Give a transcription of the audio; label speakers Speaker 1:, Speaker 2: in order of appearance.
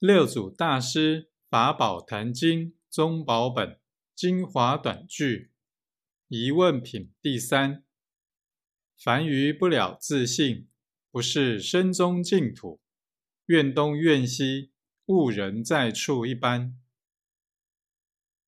Speaker 1: 六祖大师《法宝坛经》宗宝本精华短句疑问品第三：凡于不了自性，不是身中净土，愿东愿西，误人在处一般。